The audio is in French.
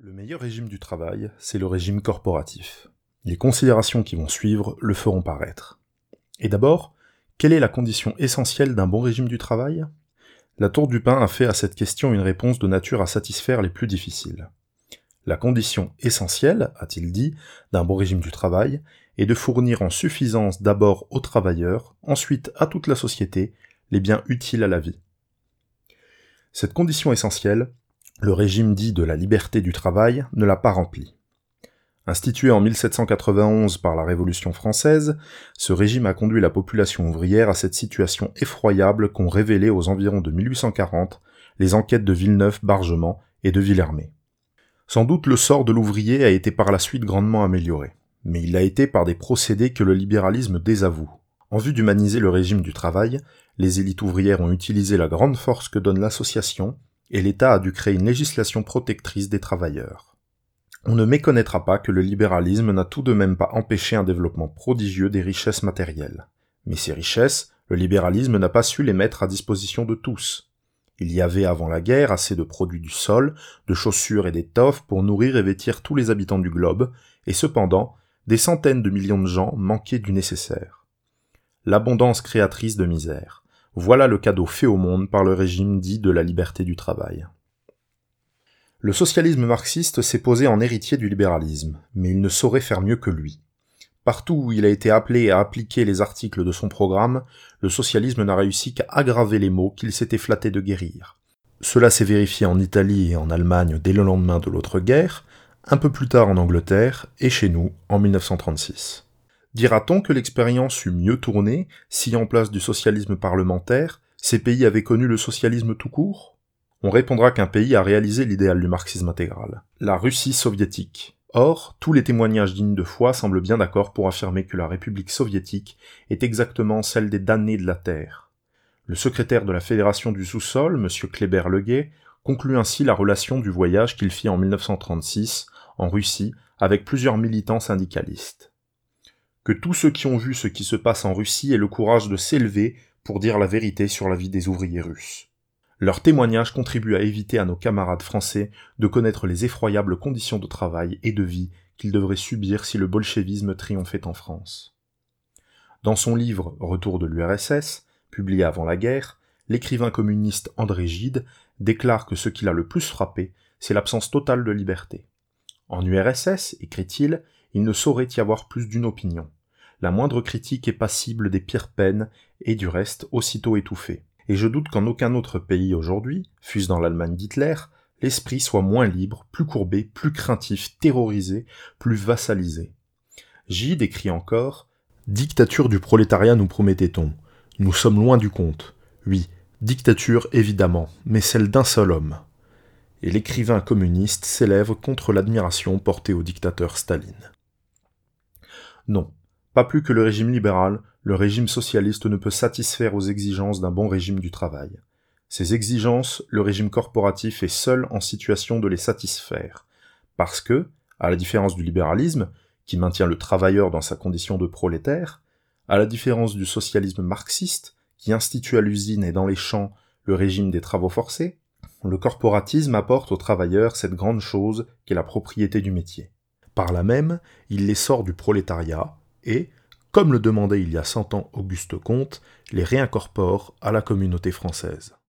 Le meilleur régime du travail, c'est le régime corporatif. Les considérations qui vont suivre le feront paraître. Et d'abord, quelle est la condition essentielle d'un bon régime du travail? La Tour du Pain a fait à cette question une réponse de nature à satisfaire les plus difficiles. La condition essentielle, a-t-il dit, d'un bon régime du travail est de fournir en suffisance d'abord aux travailleurs, ensuite à toute la société, les biens utiles à la vie. Cette condition essentielle, le régime dit de la liberté du travail ne l'a pas rempli. Institué en 1791 par la Révolution française, ce régime a conduit la population ouvrière à cette situation effroyable qu'ont révélé aux environs de 1840 les enquêtes de Villeneuve-Bargement et de Villermé. Sans doute le sort de l'ouvrier a été par la suite grandement amélioré, mais il a été par des procédés que le libéralisme désavoue. En vue d'humaniser le régime du travail, les élites ouvrières ont utilisé la grande force que donne l'association et l'État a dû créer une législation protectrice des travailleurs. On ne méconnaîtra pas que le libéralisme n'a tout de même pas empêché un développement prodigieux des richesses matérielles. Mais ces richesses, le libéralisme n'a pas su les mettre à disposition de tous. Il y avait avant la guerre assez de produits du sol, de chaussures et d'étoffes pour nourrir et vêtir tous les habitants du globe, et cependant, des centaines de millions de gens manquaient du nécessaire. L'abondance créatrice de misère. Voilà le cadeau fait au monde par le régime dit de la liberté du travail. Le socialisme marxiste s'est posé en héritier du libéralisme, mais il ne saurait faire mieux que lui. Partout où il a été appelé à appliquer les articles de son programme, le socialisme n'a réussi qu'à aggraver les maux qu'il s'était flatté de guérir. Cela s'est vérifié en Italie et en Allemagne dès le lendemain de l'autre guerre, un peu plus tard en Angleterre et chez nous en 1936. Dira-t-on que l'expérience eût mieux tourné si, en place du socialisme parlementaire, ces pays avaient connu le socialisme tout court? On répondra qu'un pays a réalisé l'idéal du marxisme intégral, la Russie soviétique. Or, tous les témoignages dignes de foi semblent bien d'accord pour affirmer que la République soviétique est exactement celle des damnés de la Terre. Le secrétaire de la Fédération du sous-sol, M. Kléber Leguet, conclut ainsi la relation du voyage qu'il fit en 1936 en Russie avec plusieurs militants syndicalistes que tous ceux qui ont vu ce qui se passe en Russie aient le courage de s'élever pour dire la vérité sur la vie des ouvriers russes. Leur témoignage contribue à éviter à nos camarades français de connaître les effroyables conditions de travail et de vie qu'ils devraient subir si le bolchevisme triomphait en France. Dans son livre Retour de l'URSS, publié avant la guerre, l'écrivain communiste André Gide déclare que ce qui l'a le plus frappé, c'est l'absence totale de liberté. En URSS, écrit-il, il ne saurait y avoir plus d'une opinion la moindre critique est passible des pires peines, et du reste aussitôt étouffée. Et je doute qu'en aucun autre pays aujourd'hui, fût-ce dans l'Allemagne d'Hitler, l'esprit soit moins libre, plus courbé, plus craintif, terrorisé, plus vassalisé. J décrit encore Dictature du prolétariat nous promettait-on. Nous sommes loin du compte. Oui, dictature évidemment, mais celle d'un seul homme. Et l'écrivain communiste s'élève contre l'admiration portée au dictateur Staline. Non, pas plus que le régime libéral, le régime socialiste ne peut satisfaire aux exigences d'un bon régime du travail. Ces exigences, le régime corporatif est seul en situation de les satisfaire, parce que, à la différence du libéralisme, qui maintient le travailleur dans sa condition de prolétaire, à la différence du socialisme marxiste, qui institue à l'usine et dans les champs le régime des travaux forcés, le corporatisme apporte aux travailleurs cette grande chose qu'est la propriété du métier. Par là même, il les sort du prolétariat, et, comme le demandait il y a cent ans Auguste Comte, les réincorpore à la communauté française.